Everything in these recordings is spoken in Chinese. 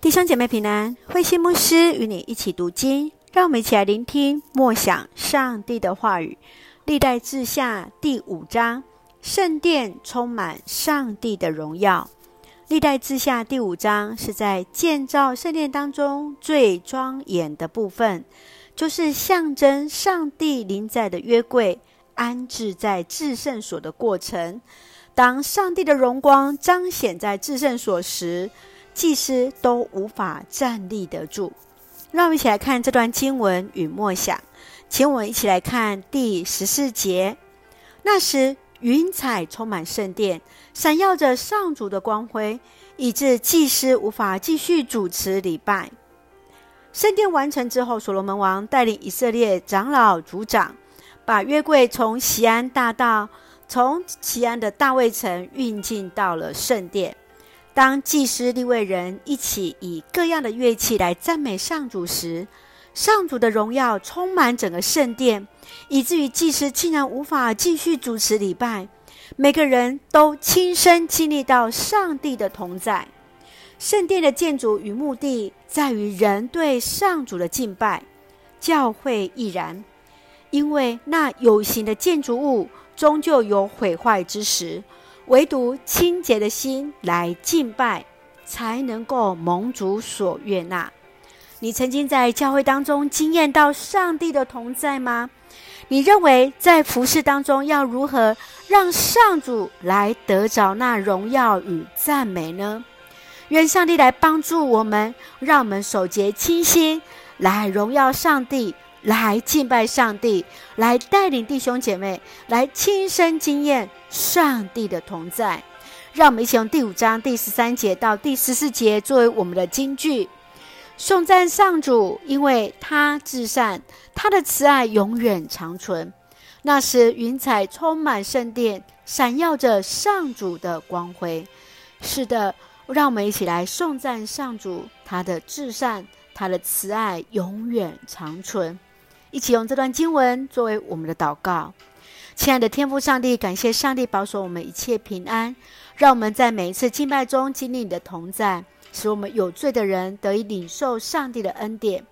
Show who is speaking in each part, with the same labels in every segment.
Speaker 1: 弟兄姐妹平安，慧心牧师与你一起读经，让我们一起来聆听默想上帝的话语。历代志下第五章，圣殿充满上帝的荣耀。历代志下第五章是在建造圣殿当中最庄严的部分，就是象征上帝临在的约柜安置在至圣所的过程。当上帝的荣光彰显在至圣所时，祭司都无法站立得住。让我们一起来看这段经文与默想，请我们一起来看第十四节。那时云彩充满圣殿，闪耀着上主的光辉，以致祭司无法继续主持礼拜。圣殿完成之后，所罗门王带领以色列长老族长，把约柜从锡安大道，从锡安的大卫城运进到了圣殿。当祭司立位人一起以各样的乐器来赞美上主时，上主的荣耀充满整个圣殿，以至于祭司竟然无法继续主持礼拜。每个人都亲身经历到上帝的同在。圣殿的建筑与目的在于人对上主的敬拜，教会亦然，因为那有形的建筑物终究有毁坏之时。唯独清洁的心来敬拜，才能够蒙主所悦纳。你曾经在教会当中经验到上帝的同在吗？你认为在服事当中要如何让上主来得着那荣耀与赞美呢？愿上帝来帮助我们，让我们守洁清心，来荣耀上帝。来敬拜上帝，来带领弟兄姐妹来亲身经验上帝的同在。让我们一起用第五章第十三节到第十四节作为我们的金句，颂赞上主，因为他至善，他的慈爱永远长存。那时云彩充满圣殿，闪耀着上主的光辉。是的，让我们一起来颂赞上主，他的至善，他的慈爱永远长存。一起用这段经文作为我们的祷告，亲爱的天父上帝，感谢上帝保守我们一切平安，让我们在每一次敬拜中经历你的同在，使我们有罪的人得以领受上帝的恩典。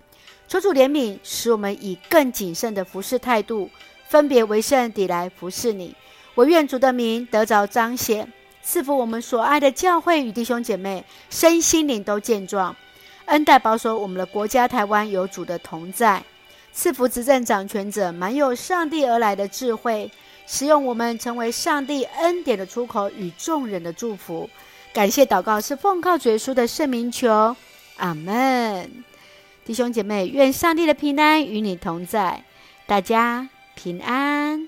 Speaker 1: 求主怜悯，使我们以更谨慎的服侍态度，分别为圣地来服侍你。我愿主的名得着彰显，赐福我们所爱的教会与弟兄姐妹，身心灵都健壮，恩待保守我们的国家台湾有主的同在。赐福执政掌权者，满有上帝而来的智慧，使用我们成为上帝恩典的出口与众人的祝福。感谢祷告是奉靠主耶稣的圣名求，阿门。弟兄姐妹，愿上帝的平安与你同在，大家平安。